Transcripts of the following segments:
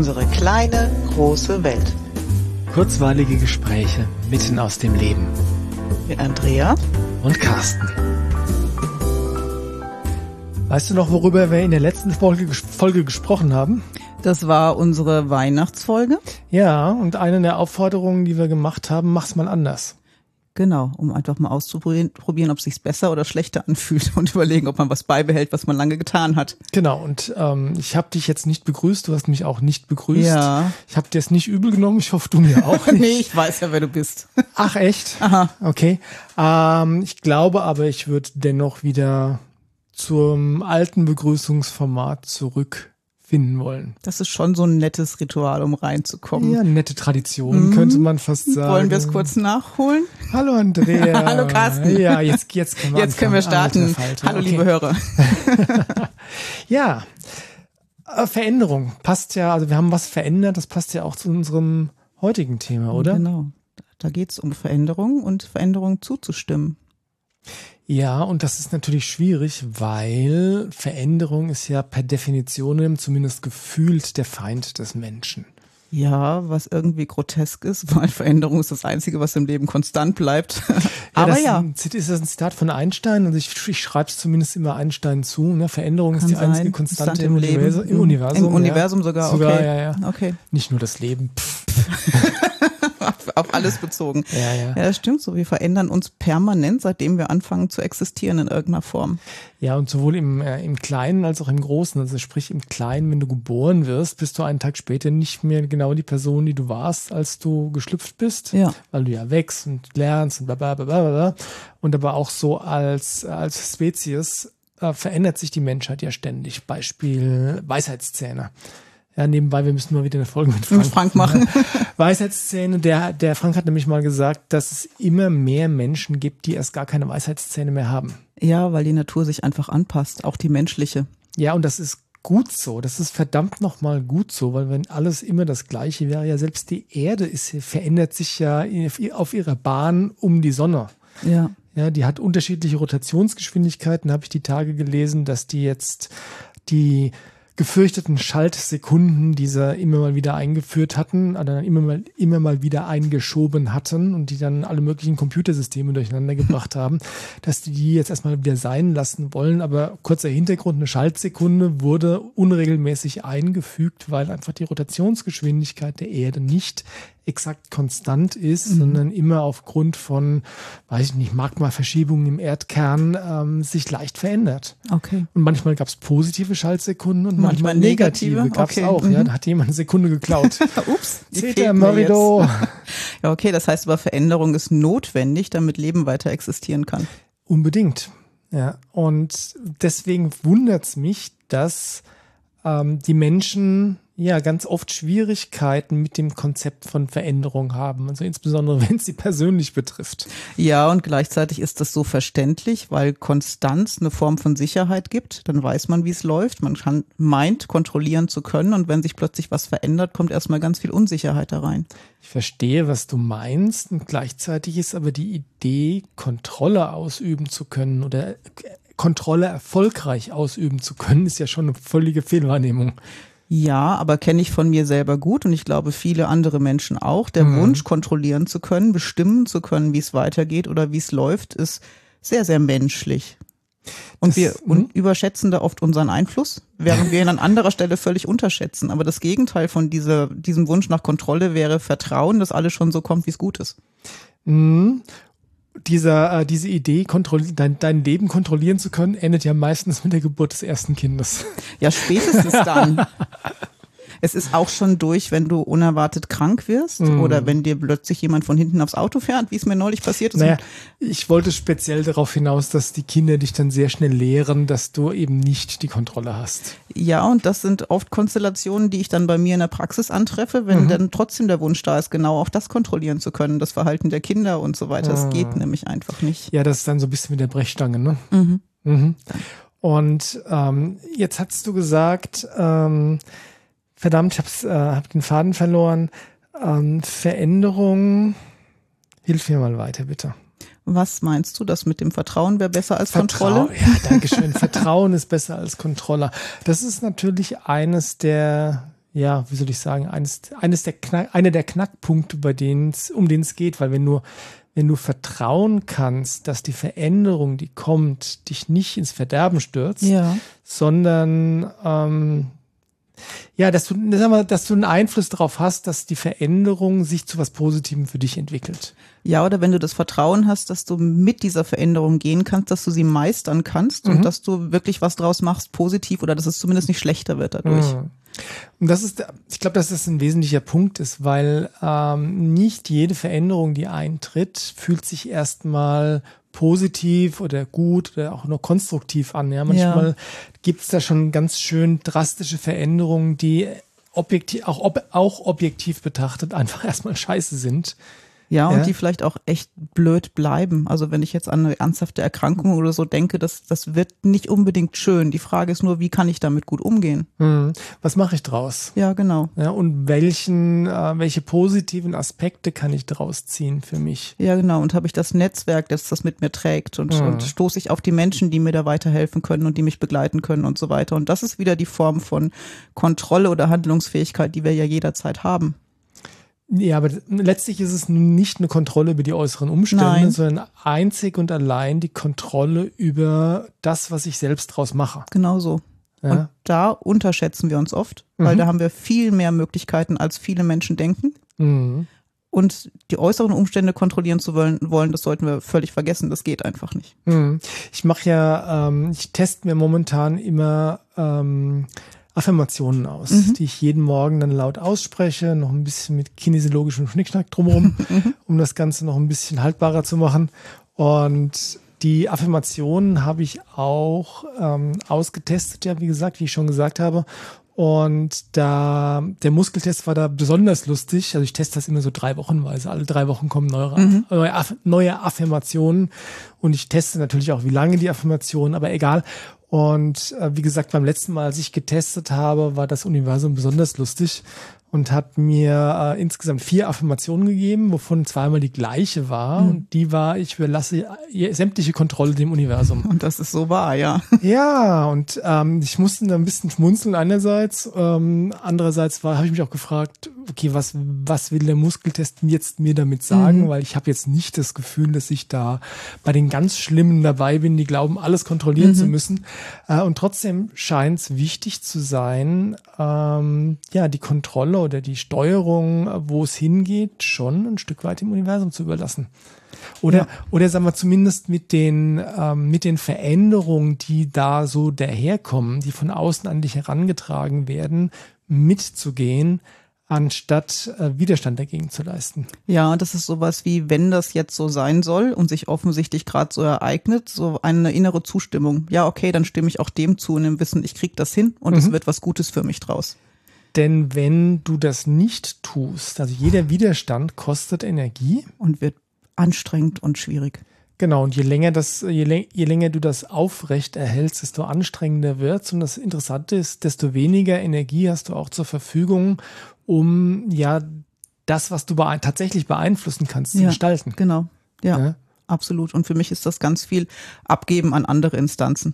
Unsere kleine, große Welt. Kurzweilige Gespräche mitten aus dem Leben. Mit Andrea und Carsten. Weißt du noch, worüber wir in der letzten Folge, Folge gesprochen haben? Das war unsere Weihnachtsfolge. Ja, und eine der Aufforderungen, die wir gemacht haben, mach's mal anders. Genau, um einfach mal auszuprobieren, ob es sich besser oder schlechter anfühlt und überlegen, ob man was beibehält, was man lange getan hat. Genau, und ähm, ich habe dich jetzt nicht begrüßt, du hast mich auch nicht begrüßt. Ja. Ich habe dir es nicht übel genommen, ich hoffe, du mir auch nicht. nee, ich weiß ja, wer du bist. Ach echt? Aha. Okay. Ähm, ich glaube aber, ich würde dennoch wieder zum alten Begrüßungsformat zurück finden wollen. Das ist schon so ein nettes Ritual, um reinzukommen. Ja, nette Tradition, mhm. könnte man fast sagen. Wollen wir es kurz nachholen? Hallo Andrea. Hallo Carsten. Ja, jetzt, jetzt können wir, jetzt können wir starten. Hallo okay. liebe Hörer. ja, äh, Veränderung passt ja, also wir haben was verändert, das passt ja auch zu unserem heutigen Thema, oder? Genau. Da geht es um Veränderung und Veränderung zuzustimmen. Ja, und das ist natürlich schwierig, weil Veränderung ist ja per Definition zumindest gefühlt der Feind des Menschen. Ja, was irgendwie grotesk ist, weil Veränderung ist das Einzige, was im Leben konstant bleibt. Ja, Aber das ja. Ist das ein Zitat von Einstein? Also ich, ich schreibe es zumindest immer Einstein zu. Ne? Veränderung Kann ist die sein. einzige Konstante im, im, Universum. Im Universum, Im Universum ja. sogar, sogar, okay. ja, ja. Okay. Nicht nur das Leben. Auf, auf alles bezogen. Ja, ja. ja, das stimmt so. Wir verändern uns permanent, seitdem wir anfangen zu existieren in irgendeiner Form. Ja, und sowohl im, äh, im Kleinen als auch im Großen. Also sprich im Kleinen, wenn du geboren wirst, bist du einen Tag später nicht mehr genau die Person, die du warst, als du geschlüpft bist. Ja. Weil du ja wächst und lernst und bla bla bla bla. bla. Und aber auch so als, als Spezies äh, verändert sich die Menschheit ja ständig. Beispiel Weisheitszähne. Ja, nebenbei, wir müssen mal wieder eine Folge mit Frank, mit Frank machen. Weisheitszähne, der, der Frank hat nämlich mal gesagt, dass es immer mehr Menschen gibt, die erst gar keine Weisheitszähne mehr haben. Ja, weil die Natur sich einfach anpasst, auch die menschliche. Ja, und das ist gut so. Das ist verdammt nochmal gut so, weil wenn alles immer das Gleiche wäre, ja, selbst die Erde ist, verändert sich ja auf ihrer Bahn um die Sonne. Ja. Ja, die hat unterschiedliche Rotationsgeschwindigkeiten, habe ich die Tage gelesen, dass die jetzt die gefürchteten Schaltsekunden, die sie immer mal wieder eingeführt hatten, oder dann immer mal, immer mal wieder eingeschoben hatten und die dann alle möglichen Computersysteme durcheinander gebracht haben, dass die die jetzt erstmal wieder sein lassen wollen. Aber kurzer Hintergrund, eine Schaltsekunde wurde unregelmäßig eingefügt, weil einfach die Rotationsgeschwindigkeit der Erde nicht exakt konstant ist, mhm. sondern immer aufgrund von, weiß ich nicht, Magmaverschiebungen im Erdkern ähm, sich leicht verändert. Okay. Und manchmal gab es positive Schaltsekunde und manchmal, manchmal negative. negative. Gab es okay. auch. Mhm. Ja, da hat jemand eine Sekunde geklaut. Ups. Zeta Morido. ja, okay, das heißt aber Veränderung ist notwendig, damit Leben weiter existieren kann. Unbedingt. Ja, und deswegen wundert es mich, dass ähm, die Menschen ja ganz oft Schwierigkeiten mit dem Konzept von Veränderung haben, also insbesondere wenn es sie persönlich betrifft. Ja, und gleichzeitig ist das so verständlich, weil Konstanz eine Form von Sicherheit gibt. Dann weiß man, wie es läuft. Man kann, meint, kontrollieren zu können und wenn sich plötzlich was verändert, kommt erstmal ganz viel Unsicherheit da rein. Ich verstehe, was du meinst und gleichzeitig ist aber die Idee, Kontrolle ausüben zu können oder Kontrolle erfolgreich ausüben zu können, ist ja schon eine völlige Fehlwahrnehmung. Ja, aber kenne ich von mir selber gut und ich glaube viele andere Menschen auch. Der mhm. Wunsch, kontrollieren zu können, bestimmen zu können, wie es weitergeht oder wie es läuft, ist sehr, sehr menschlich. Und das, wir un überschätzen da oft unseren Einfluss, während wir ihn an anderer Stelle völlig unterschätzen. Aber das Gegenteil von dieser, diesem Wunsch nach Kontrolle wäre Vertrauen, dass alles schon so kommt, wie es gut ist. Mhm dieser, äh, diese Idee, dein, dein Leben kontrollieren zu können, endet ja meistens mit der Geburt des ersten Kindes. Ja, spätestens dann. Es ist auch schon durch, wenn du unerwartet krank wirst mm. oder wenn dir plötzlich jemand von hinten aufs Auto fährt, wie es mir neulich passiert ist. Naja, ich wollte speziell darauf hinaus, dass die Kinder dich dann sehr schnell lehren, dass du eben nicht die Kontrolle hast. Ja, und das sind oft Konstellationen, die ich dann bei mir in der Praxis antreffe, wenn mhm. dann trotzdem der Wunsch da ist, genau auch das kontrollieren zu können, das Verhalten der Kinder und so weiter. Das mhm. geht nämlich einfach nicht. Ja, das ist dann so ein bisschen mit der Brechstange, ne? Mhm. Mhm. Und ähm, jetzt hast du gesagt, ähm, verdammt, ich hab's, äh, hab den Faden verloren. Ähm, Veränderung, hilf mir mal weiter, bitte. Was meinst du, das mit dem Vertrauen wäre besser als Vertrauen, Kontrolle? Ja, danke schön. Vertrauen ist besser als Kontrolle. Das ist natürlich eines der ja, wie soll ich sagen, eines, eines der Knack, einer der Knackpunkte, bei denen es, um den es geht, weil wenn du, wenn du vertrauen kannst, dass die Veränderung, die kommt, dich nicht ins Verderben stürzt, Ja. sondern ähm, ja, dass du, sag mal, dass du einen Einfluss darauf hast, dass die Veränderung sich zu was Positivem für dich entwickelt. Ja, oder wenn du das Vertrauen hast, dass du mit dieser Veränderung gehen kannst, dass du sie meistern kannst Mhm. und dass du wirklich was draus machst, positiv oder dass es zumindest nicht schlechter wird dadurch. Mhm. Und das ist, ich glaube, dass das ein wesentlicher Punkt ist, weil ähm, nicht jede Veränderung, die eintritt, fühlt sich erstmal positiv oder gut oder auch nur konstruktiv an. Ja, manchmal Ja. gibt es da schon ganz schön drastische Veränderungen, die objektiv, auch, ob, auch objektiv betrachtet einfach erstmal scheiße sind. Ja, und Ja. die vielleicht auch echt blöd bleiben. Also wenn ich jetzt an eine ernsthafte Erkrankung oder so denke, das, das wird nicht unbedingt schön. Die Frage ist nur, wie kann ich damit gut umgehen? Hm. Was mache ich draus? Ja, genau. Ja, und welchen, äh, welche positiven Aspekte kann ich daraus ziehen für mich? Ja, genau. Und habe ich das Netzwerk, das das mit mir trägt und, Mhm. und stoße ich auf die Menschen, die mir da weiterhelfen können und die mich begleiten können und so weiter. Und das ist wieder die Form von Kontrolle oder Handlungsfähigkeit, die wir ja jederzeit haben. Ja, aber letztlich ist es nicht eine Kontrolle über die äußeren Umstände, Nein. sondern einzig und allein die Kontrolle über das, was ich selbst draus mache. Genau so. Ja? Und da unterschätzen wir uns oft, weil Mhm. da haben wir viel mehr Möglichkeiten, als viele Menschen denken. Mhm. Und die äußeren Umstände kontrollieren zu wollen, wollen, das sollten wir völlig vergessen. Das geht einfach nicht. Mhm. Ich mache ja, ähm, ich teste mir momentan immer ähm, Affirmationen aus, Mhm. die ich jeden Morgen dann laut ausspreche, noch ein bisschen mit kinesiologischem Schnickschnack drumherum, Mhm. um das Ganze noch ein bisschen haltbarer zu machen. Und die Affirmationen habe ich auch ähm, ausgetestet, ja, wie gesagt, wie ich schon gesagt habe. Und da der Muskeltest war da besonders lustig. Also ich teste das immer so drei Wochenweise. Alle drei Wochen kommen neue, Mhm. neue, Aff neue Affirmationen. Und ich teste natürlich auch, wie lange die Affirmationen, aber egal. Und äh, wie gesagt, beim letzten Mal, als ich getestet habe, war das Universum besonders lustig und hat mir äh, insgesamt vier Affirmationen gegeben, wovon zweimal die gleiche war. Und die war, ich überlasse sämtliche Kontrolle dem Universum. Und das ist so wahr, ja. Ja, und ähm, ich musste da ein bisschen schmunzeln einerseits. Ähm, andererseits war, habe ich mich auch gefragt, okay, was, was will der Muskeltest jetzt mir damit sagen? Weil ich habe jetzt nicht das Gefühl, dass ich da bei den ganz Schlimmen dabei bin, die glauben, alles kontrollieren zu müssen. Äh, und trotzdem scheint es wichtig zu sein, ähm, ja, die Kontrolle oder die Steuerung, wo es hingeht, schon ein Stück weit im Universum zu überlassen. Oder, Ja. oder sagen wir zumindest mit den, ähm, mit den Veränderungen, die da so daherkommen, die von außen an dich herangetragen werden, mitzugehen, anstatt äh, Widerstand dagegen zu leisten. Ja, das ist sowas wie, wenn das jetzt so sein soll und sich offensichtlich gerade so ereignet, so eine innere Zustimmung. Ja, okay, dann stimme ich auch dem zu in dem Wissen, ich krieg das hin und es wird was Gutes für mich draus. Denn wenn du das nicht tust, also jeder Widerstand kostet Energie. Und wird anstrengend und schwierig. Genau, und je länger das, je, läng- je länger du das aufrecht erhältst, desto anstrengender wird's. Und das Interessante ist, desto weniger Energie hast du auch zur Verfügung, um ja das, was du beein tatsächlich beeinflussen kannst, zu Ja. gestalten. Genau. Ja, Ja. absolut. Und für mich ist das ganz viel Abgeben an andere Instanzen.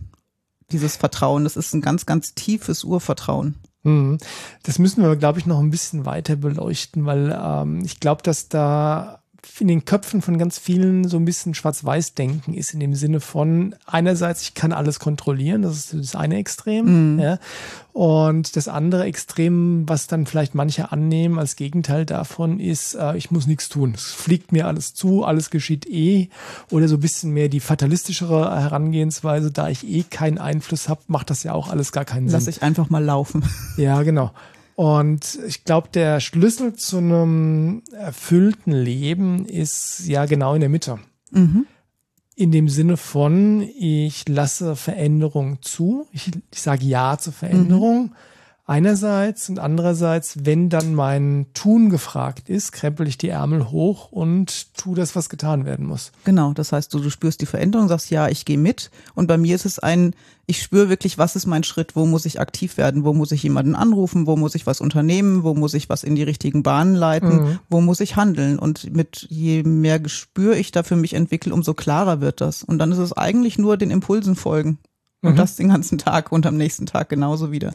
Dieses Vertrauen, das ist ein ganz, ganz tiefes Urvertrauen. Mhm. Das müssen wir, glaube ich, noch ein bisschen weiter beleuchten, weil ähm, ich glaube, dass da in den Köpfen von ganz vielen so ein bisschen Schwarz-Weiß-Denken ist, in dem Sinne von einerseits, ich kann alles kontrollieren, das ist das eine Extrem, ja, und das andere Extrem, was dann vielleicht manche annehmen als Gegenteil davon, ist, äh, ich muss nichts tun. Es fliegt mir alles zu, alles geschieht eh. Oder so ein bisschen mehr die fatalistischere Herangehensweise, da ich eh keinen Einfluss habe, macht das ja auch alles gar keinen Sinn. Lass ich einfach mal laufen. Ja, genau. Und ich glaube, der Schlüssel zu einem erfüllten Leben ist ja genau in der Mitte. In dem Sinne von, ich lasse Veränderung zu, ich, ich sage Ja zur Veränderung. Einerseits und andererseits, wenn dann mein Tun gefragt ist, krempel ich die Ärmel hoch und tu das, was getan werden muss. Genau, das heißt, du, du spürst die Veränderung, sagst, ja, ich gehe mit. Und bei mir ist es ein, ich spüre wirklich, was ist mein Schritt, wo muss ich aktiv werden, wo muss ich jemanden anrufen, wo muss ich was unternehmen, wo muss ich was in die richtigen Bahnen leiten, wo muss ich handeln. Und mit je mehr Gespür ich da für mich entwickle, umso klarer wird das. Und dann ist es eigentlich nur den Impulsen folgen. Und das den ganzen Tag und am nächsten Tag genauso wieder.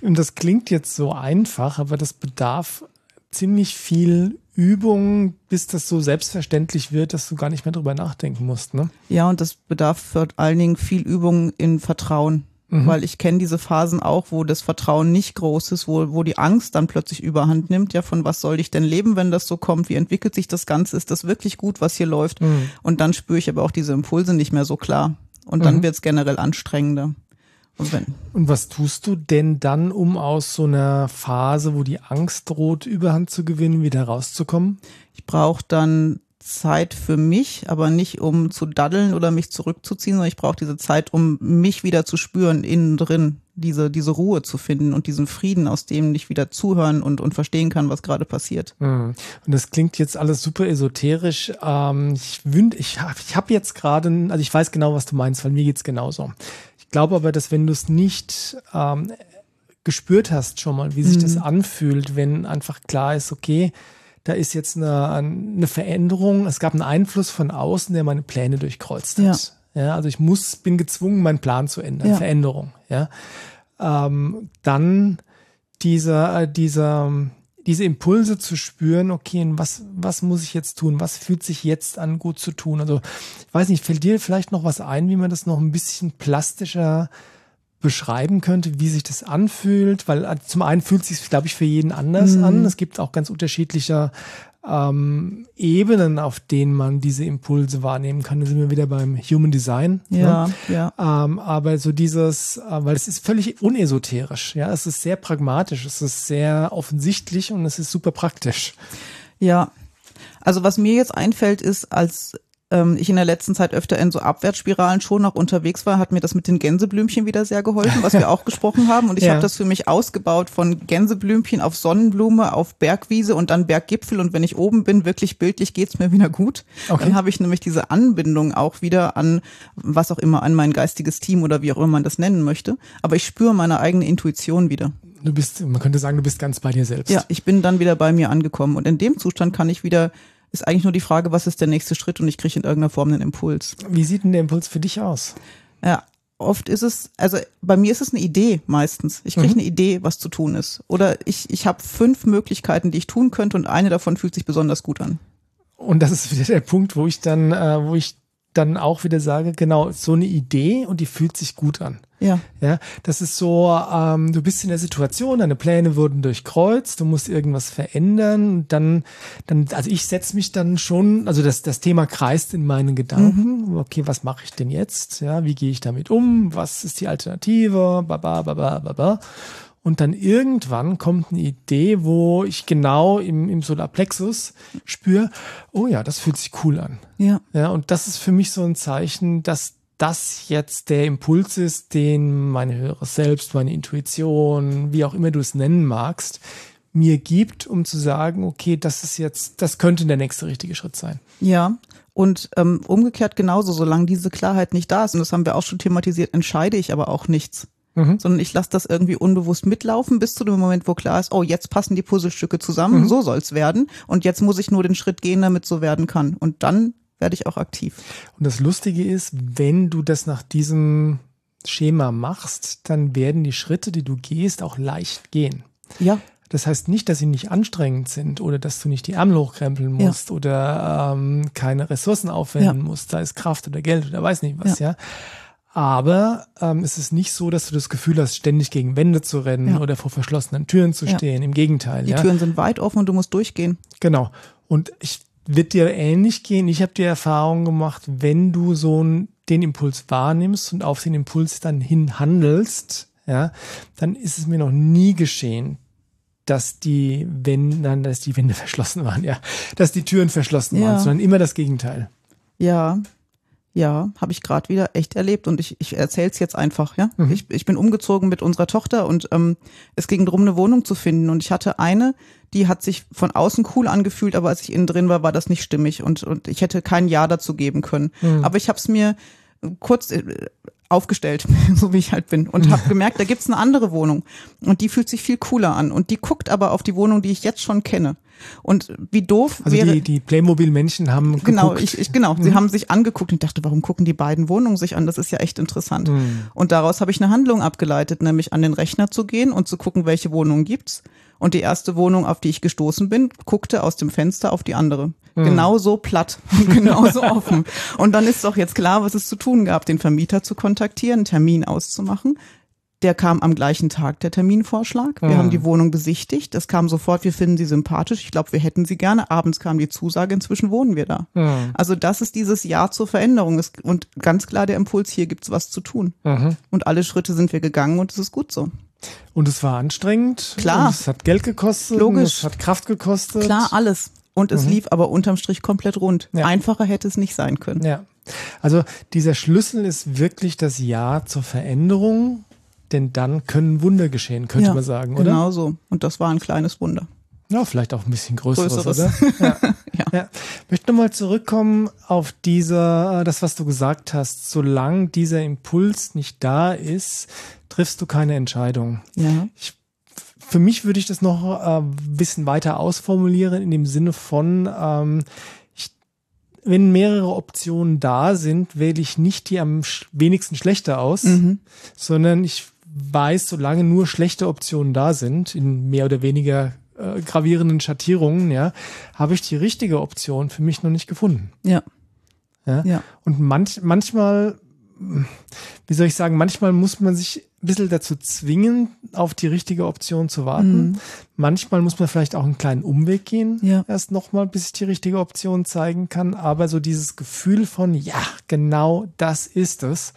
Und das klingt jetzt so einfach, aber das bedarf ziemlich viel Übung, bis das so selbstverständlich wird, dass du gar nicht mehr drüber nachdenken musst. Ne? Ja, und das bedarf vor allen Dingen viel Übung in Vertrauen. Mhm. Weil ich kenne diese Phasen auch, wo das Vertrauen nicht groß ist, wo, wo die Angst dann plötzlich überhand nimmt. Ja, von was soll ich denn leben, wenn das so kommt? Wie entwickelt sich das Ganze? Ist das wirklich gut, was hier läuft? Mhm. Und dann spüre ich aber auch diese Impulse nicht mehr so klar. Und dann mhm. wird es generell anstrengender. Und, was tust du denn dann, um aus so einer Phase, wo die Angst droht, Überhand zu gewinnen, wieder rauszukommen? Ich brauche dann Zeit für mich, aber nicht um zu daddeln oder mich zurückzuziehen, sondern ich brauche diese Zeit, um mich wieder zu spüren, innen drin, diese, diese Ruhe zu finden und diesen Frieden, aus dem ich wieder zuhören und, und verstehen kann, was gerade passiert. Mhm. Und das klingt jetzt alles super esoterisch. Ähm, ich wünsche, ich habe ich hab jetzt gerade, also ich weiß genau, was du meinst, weil mir geht's genauso glaube aber, dass wenn du es nicht ähm, gespürt hast schon mal, wie sich mhm. das anfühlt, wenn einfach klar ist, okay, da ist jetzt eine, eine Veränderung, es gab einen Einfluss von außen, der meine Pläne durchkreuzt hat. Ja. ja also ich muss, bin gezwungen, meinen Plan zu ändern, ja. Veränderung. Ja, ähm, dann dieser, dieser, diese Impulse zu spüren, okay, was, was muss ich jetzt tun? Was fühlt sich jetzt an, gut zu tun? Also, ich weiß nicht, fällt dir vielleicht noch was ein, wie man das noch ein bisschen plastischer beschreiben könnte, wie sich das anfühlt? Weil äh, zum einen fühlt es sich, glaube ich, für jeden anders mhm. an. Es gibt auch ganz unterschiedliche ähm, Ebenen, auf denen man diese Impulse wahrnehmen kann. Da sind wir wieder beim Human Design. Ne? Ja, ne? ja. Ähm, aber so dieses, äh, weil es ist völlig unesoterisch. Ja, es ist sehr pragmatisch, es ist sehr offensichtlich und es ist super praktisch. Ja. Also was mir jetzt einfällt, ist, als ähm, ich in der letzten Zeit öfter in so Abwärtsspiralen schon noch unterwegs war, hat mir das mit den Gänseblümchen wieder sehr geholfen, was wir auch gesprochen haben. Und ich ja. habe das für mich ausgebaut von Gänseblümchen auf Sonnenblume, auf Bergwiese und dann Berggipfel. Und wenn ich oben bin, wirklich bildlich geht's mir wieder gut. Okay. Dann habe ich nämlich diese Anbindung auch wieder an was auch immer, an mein geistiges Team oder wie auch immer man das nennen möchte. Aber ich spüre meine eigene Intuition wieder. Du bist, man könnte sagen, du bist ganz bei dir selbst. Ja, ich bin dann wieder bei mir angekommen. Und in dem Zustand kann ich wieder ist eigentlich nur die Frage, was ist der nächste Schritt und ich kriege in irgendeiner Form einen Impuls. Wie sieht denn der Impuls für dich aus? Ja, oft ist es, also bei mir ist es eine Idee meistens. Ich kriege mhm. eine Idee, was zu tun ist. Oder ich, ich habe fünf Möglichkeiten, die ich tun könnte und eine davon fühlt sich besonders gut an. Und das ist wieder der Punkt, wo ich dann, äh, wo ich dann auch wieder sage, genau, so eine Idee und die fühlt sich gut an. Ja. Ja, das ist so, ähm, du bist in der Situation, deine Pläne wurden durchkreuzt, du musst irgendwas verändern, dann, dann, also ich setze mich dann schon, also das, das Thema kreist in meinen Gedanken. Mhm. Okay, was mache ich denn jetzt? Ja, wie gehe ich damit um? Was ist die Alternative? Baba, baba, baba. Und dann irgendwann kommt eine Idee, wo ich genau im, im Solarplexus spüre, oh ja, das fühlt sich cool an. Ja. Ja, und das ist für mich so ein Zeichen, dass das jetzt der Impuls ist, den meine höhere Selbst, meine Intuition, wie auch immer du es nennen magst, mir gibt, um zu sagen, okay, das ist jetzt, das könnte der nächste richtige Schritt sein. Ja. Und ähm, umgekehrt genauso, solange diese Klarheit nicht da ist, und das haben wir auch schon thematisiert, entscheide ich aber auch nichts. Mhm. Sondern ich lasse das irgendwie unbewusst mitlaufen bis zu dem Moment, wo klar ist, oh, jetzt passen die Puzzlestücke zusammen, mhm. so soll's werden. Und jetzt muss ich nur den Schritt gehen, damit so werden kann. Und dann werde ich auch aktiv. Und das Lustige ist, wenn du das nach diesem Schema machst, dann werden die Schritte, die du gehst, auch leicht gehen. Ja. Das heißt nicht, dass sie nicht anstrengend sind oder dass du nicht die Ärmel hochkrempeln musst ja. oder ähm, keine Ressourcen aufwenden ja. musst, sei es Kraft oder Geld oder weiß nicht was, ja. ja. Aber ähm, es ist nicht so, dass du das Gefühl hast, ständig gegen Wände zu rennen ja. oder vor verschlossenen Türen zu stehen. Im Gegenteil. Die ja. Türen sind weit offen und du musst durchgehen. Genau. Und ich wird dir ähnlich gehen. Ich habe die Erfahrung gemacht, wenn du so einen, den Impuls wahrnimmst und auf den Impuls dann hin handelst, ja, dann ist es mir noch nie geschehen, dass die Wände, nein, dass die Wände verschlossen waren, ja, dass die Türen verschlossen ja. waren, sondern immer das Gegenteil. Ja, ja, habe ich gerade wieder echt erlebt und ich, ich erzähle es jetzt einfach. Ja, mhm. ich, ich bin umgezogen mit unserer Tochter und ähm, es ging darum, eine Wohnung zu finden und ich hatte eine, die hat sich von außen cool angefühlt, aber als ich innen drin war, war das nicht stimmig und und ich hätte kein Ja dazu geben können. Mhm. Aber ich habe es mir kurz äh, aufgestellt, so wie ich halt bin und habe gemerkt, da gibt's eine andere Wohnung und die fühlt sich viel cooler an und die guckt aber auf die Wohnung, die ich jetzt schon kenne Und wie doof Also wäre die, die Playmobil-Männchen haben Genau, geguckt. ich, ich, genau. Sie Mhm. haben sich angeguckt und ich dachte, warum gucken die beiden Wohnungen sich an? Das ist ja echt interessant. Mhm. Und daraus habe ich eine Handlung abgeleitet, nämlich an den Rechner zu gehen und zu gucken, welche Wohnungen gibt's. Und die erste Wohnung, auf die ich gestoßen bin, guckte aus dem Fenster auf die andere. Mhm. Genauso platt, genauso offen. Und dann ist doch jetzt klar, was es zu tun gab, den Vermieter zu kontaktieren, einen Termin auszumachen. Der kam am gleichen Tag, der Terminvorschlag. Wir Mhm. haben die Wohnung besichtigt. Es kam sofort, wir finden sie sympathisch. Ich glaube, wir hätten sie gerne. Abends kam die Zusage, inzwischen wohnen wir da. Mhm. Also das ist dieses Ja zur Veränderung. Es- Und ganz klar der Impuls, hier gibt's was zu tun. Mhm. Und alle Schritte sind wir gegangen und es ist gut so. Und es war anstrengend. Klar. Und es hat Geld gekostet. Logisch. Es hat Kraft gekostet. Klar, alles. Und es Mhm. lief aber unterm Strich komplett rund. Ja. Einfacher hätte es nicht sein können. Ja. Also dieser Schlüssel ist wirklich das Ja zur Veränderung, denn dann können Wunder geschehen, könnte Ja, man sagen, oder? Genau so. Und das war ein kleines Wunder. Ja, vielleicht auch ein bisschen größeres, Größeres. oder? Ja. Ja. ja. Möchte nochmal zurückkommen auf dieser, äh, das, was du gesagt hast. Solange dieser Impuls nicht da ist, triffst du keine Entscheidung. Ja. Für mich würde ich das noch äh, ein bisschen weiter ausformulieren in dem Sinne von, ähm, ich, wenn mehrere Optionen da sind, wähle ich nicht die am wenigsten schlechter aus, Mhm. sondern ich weiß, solange nur schlechte Optionen da sind, in mehr oder weniger äh, gravierenden Schattierungen, ja, habe ich die richtige Option für mich noch nicht gefunden. Ja. Ja? Ja. Und manch, manchmal, wie soll ich sagen, manchmal muss man sich ein bisschen dazu zwingen, auf die richtige Option zu warten. Mhm. Manchmal muss man vielleicht auch einen kleinen Umweg gehen, Ja. erst nochmal, bis ich die richtige Option zeigen kann. Aber so dieses Gefühl von, ja, genau das ist es.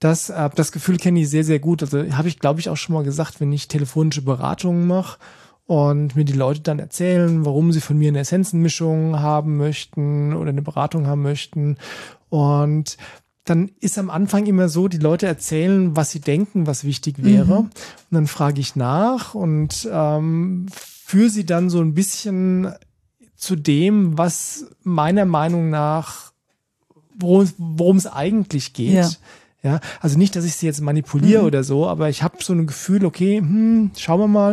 Das, äh, das Gefühl kenne ich sehr, sehr gut. Also habe ich, glaube ich, auch schon mal gesagt, wenn ich telefonische Beratungen mache und mir die Leute dann erzählen, warum sie von mir eine Essenzenmischung haben möchten oder eine Beratung haben möchten. Und dann ist am Anfang immer so, die Leute erzählen, was sie denken, was wichtig wäre. Und dann frage ich nach und ähm, führe sie dann so ein bisschen zu dem, was meiner Meinung nach, worum worum es eigentlich geht. Ja. Ja, also nicht, dass ich sie jetzt manipuliere oder so, aber ich habe so ein Gefühl, okay, hm, schauen wir mal.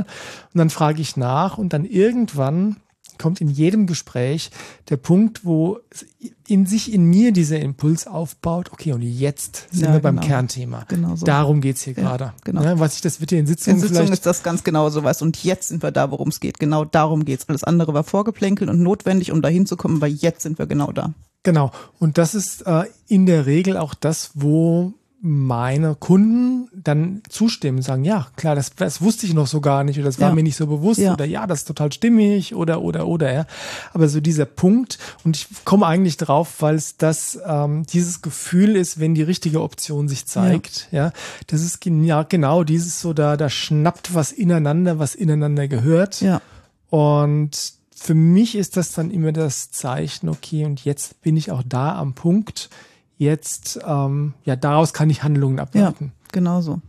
Und dann frage ich nach und dann irgendwann kommt in jedem Gespräch der Punkt, wo es in sich in mir dieser Impuls aufbaut, okay, und jetzt sind Ja, wir beim genau. Kernthema. Genau so. Darum geht's hier Ja, gerade. genau. Ja, was ich das wird ja in Sitzungen In Sitzung vielleicht ist das ganz genau so was. Und jetzt sind wir da, worum es geht. Genau darum geht's. Alles andere war vorgeplänkelt und notwendig, um dahin zu kommen, aber jetzt sind wir genau da. Genau. Und das ist äh, in der Regel auch das, wo meine Kunden dann zustimmen, sagen, ja, klar, das, das wusste ich noch so gar nicht oder das war Ja. mir nicht so bewusst Ja. oder ja, das ist total stimmig oder oder oder ja. Aber so dieser Punkt und ich komme eigentlich drauf, weil es das ähm, dieses Gefühl ist, wenn die richtige Option sich zeigt, ja, das ist ja, genau dieses so da da schnappt was ineinander, was ineinander gehört. Ja. Und für mich ist das dann immer das Zeichen, okay, und jetzt bin ich auch da am Punkt. Jetzt, ähm, ja, daraus kann ich Handlungen Ja, ableiten. genau so.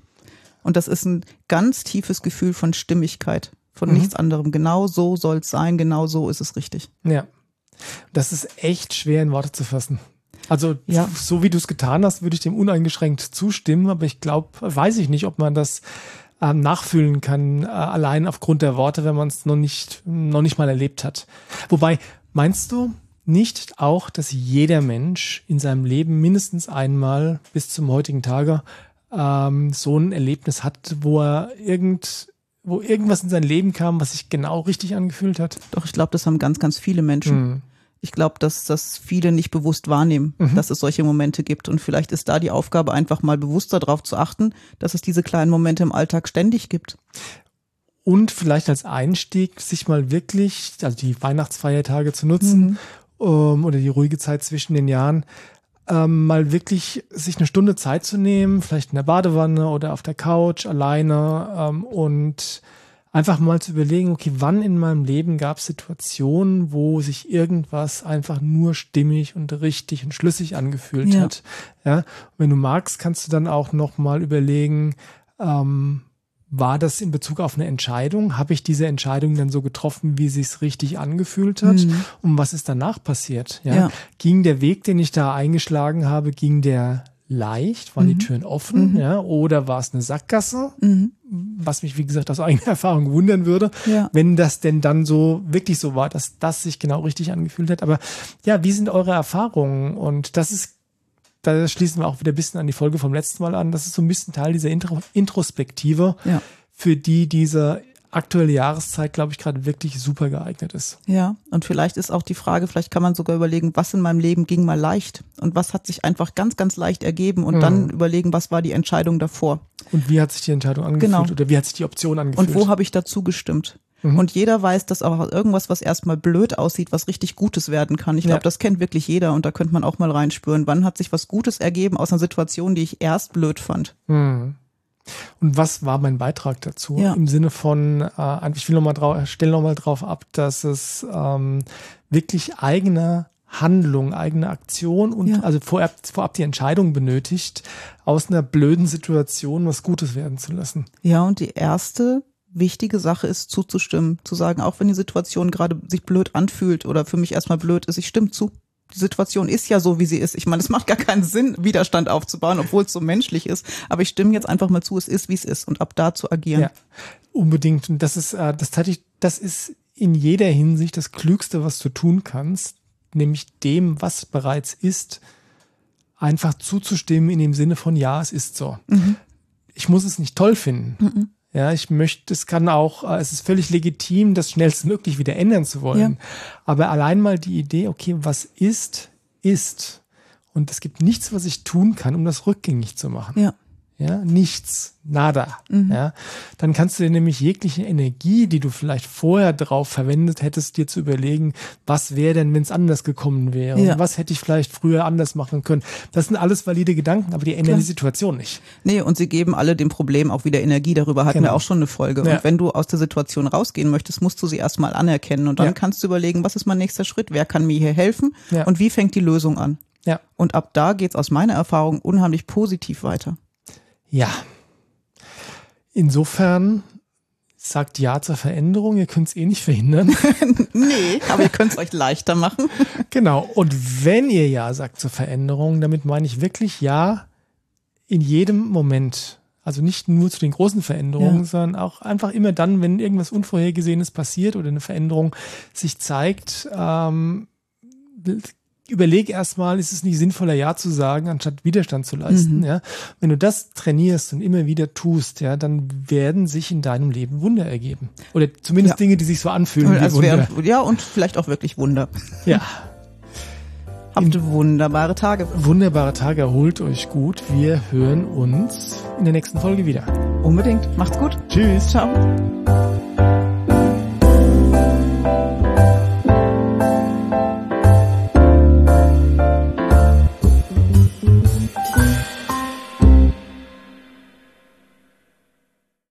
Und das ist ein ganz tiefes Gefühl von Stimmigkeit, von Mhm. nichts anderem. Genau so soll es sein, genau so ist es richtig. Ja. Das ist echt schwer in Worte zu fassen. Also, Ja. so wie du es getan hast, würde ich dem uneingeschränkt zustimmen, aber ich glaube, weiß ich nicht, ob man das ähm, nachfühlen kann, äh, allein aufgrund der Worte, wenn man es noch nicht, noch nicht mal erlebt hat. Wobei, meinst du nicht auch, dass jeder Mensch in seinem Leben mindestens einmal bis zum heutigen Tage ähm, so ein Erlebnis hat, wo er irgend, wo irgendwas in sein Leben kam, was sich genau richtig angefühlt hat? Doch ich glaube, das haben ganz, ganz viele Menschen. Hm. Ich glaube, dass das viele nicht bewusst wahrnehmen, Mhm. dass es solche Momente gibt. Und vielleicht ist da die Aufgabe, einfach mal bewusster darauf zu achten, dass es diese kleinen Momente im Alltag ständig gibt. Und vielleicht als Einstieg sich mal wirklich, also die Weihnachtsfeiertage zu nutzen ähm, oder die ruhige Zeit zwischen den Jahren, ähm, mal wirklich sich eine Stunde Zeit zu nehmen, vielleicht in der Badewanne oder auf der Couch alleine ähm, und einfach mal zu überlegen, okay, wann in meinem Leben gab es Situationen, wo sich irgendwas einfach nur stimmig und richtig und schlüssig angefühlt Ja. hat. Ja, und wenn du magst, kannst du dann auch noch mal überlegen, ähm, war das in Bezug auf eine Entscheidung? Habe ich diese Entscheidung dann so getroffen, wie sie es richtig angefühlt hat? Und was ist danach passiert? Ja? Ja. Ging der Weg, den ich da eingeschlagen habe, ging der leicht? Waren die Türen offen? Ja, oder war es eine Sackgasse? Was mich, wie gesagt, aus eigener Erfahrung wundern würde, Ja. wenn das denn dann so wirklich so war, dass das sich genau richtig angefühlt hat. Aber ja, wie sind eure Erfahrungen? Und das ist, da schließen wir auch wieder ein bisschen an die Folge vom letzten Mal an. Das ist so ein bisschen Teil dieser Intro Introspektive, Ja. für die diese aktuelle Jahreszeit, glaube ich, gerade wirklich super geeignet ist. Ja, und vielleicht ist auch die Frage, vielleicht kann man sogar überlegen, was in meinem Leben ging mal leicht und was hat sich einfach ganz, ganz leicht ergeben und dann überlegen, was war die Entscheidung davor Und wie hat sich die Entscheidung angefühlt Genau. oder wie hat sich die Option angefühlt? und wo habe ich dazu gestimmt. Und jeder weiß, dass auch irgendwas, was erstmal blöd aussieht, was richtig Gutes werden kann. Ich glaube, Ja. das kennt wirklich jeder und da könnte man auch mal reinspüren. Wann hat sich was Gutes ergeben aus einer Situation, die ich erst blöd fand? Hm. Und was war mein Beitrag dazu? Ja. Im Sinne von, äh, ich will noch mal drauf, stelle nochmal drauf ab, dass es ähm, wirklich eigene Handlung, eigene Aktion und Ja. also vorab, vorab die Entscheidung benötigt, aus einer blöden Situation was Gutes werden zu lassen. Ja, und die erste wichtige Sache ist zuzustimmen, zu sagen, auch wenn die Situation gerade sich blöd anfühlt oder für mich erstmal blöd ist, ich stimme zu. Die Situation ist ja so, wie sie ist. Ich meine, es macht gar keinen Sinn, Widerstand aufzubauen, obwohl es so menschlich ist. Aber ich stimme jetzt einfach mal zu, es ist, wie es ist und ab da zu agieren. Ja, unbedingt. Und das ist, äh, das tatsächlich, das ist in jeder Hinsicht das Klügste, was du tun kannst, nämlich dem, was bereits ist, einfach zuzustimmen in dem Sinne von ja, es ist so. Ich muss es nicht toll finden. Ja, ich möchte, es kann auch, äh, es ist völlig legitim, das schnellstmöglich wieder ändern zu wollen. Aber allein mal die Idee, okay, was ist, ist. Und es gibt nichts, was ich tun kann, um das rückgängig zu machen Ja. Ja, nichts, nada, ja, dann kannst du dir nämlich jegliche Energie, die du vielleicht vorher drauf verwendet hättest, dir zu überlegen, was wäre denn, wenn es anders gekommen wäre, Ja. und was hätte ich vielleicht früher anders machen können. Das sind alles valide Gedanken, aber die ändern Klar. die Situation nicht. Nee, und sie geben alle dem Problem auch wieder Energie. Darüber hatten Genau. wir auch schon eine Folge. Ja. Und wenn du aus der Situation rausgehen möchtest, musst du sie erstmal anerkennen. Und dann Ja. kannst du überlegen, was ist mein nächster Schritt? Wer kann mir hier helfen? Ja. Und wie fängt die Lösung an? Ja, Und ab da geht's aus meiner Erfahrung unheimlich positiv weiter. Ja. Insofern sagt ja zur Veränderung, ihr könnt es eh nicht verhindern. Nee, aber ihr könnt es euch leichter machen. Genau. Und wenn ihr Ja sagt zur Veränderung, damit meine ich wirklich Ja in jedem Moment. Also nicht nur zu den großen Veränderungen, Ja. sondern auch einfach immer dann, wenn irgendwas Unvorhergesehenes passiert oder eine Veränderung sich zeigt, ähm, überleg erstmal, ist es nicht sinnvoller, Ja zu sagen, anstatt Widerstand zu leisten, ja. Wenn du das trainierst und immer wieder tust, ja, dann werden sich in deinem Leben Wunder ergeben. Oder zumindest Ja. Dinge, die sich so anfühlen wie Also Wunder. wär, ja, und vielleicht auch wirklich Wunder. Ja. Habt wunderbare Tage. Wunderbare Tage, erholt euch gut. Wir hören uns in der nächsten Folge wieder. Unbedingt. Macht's gut. Tschüss. Ciao.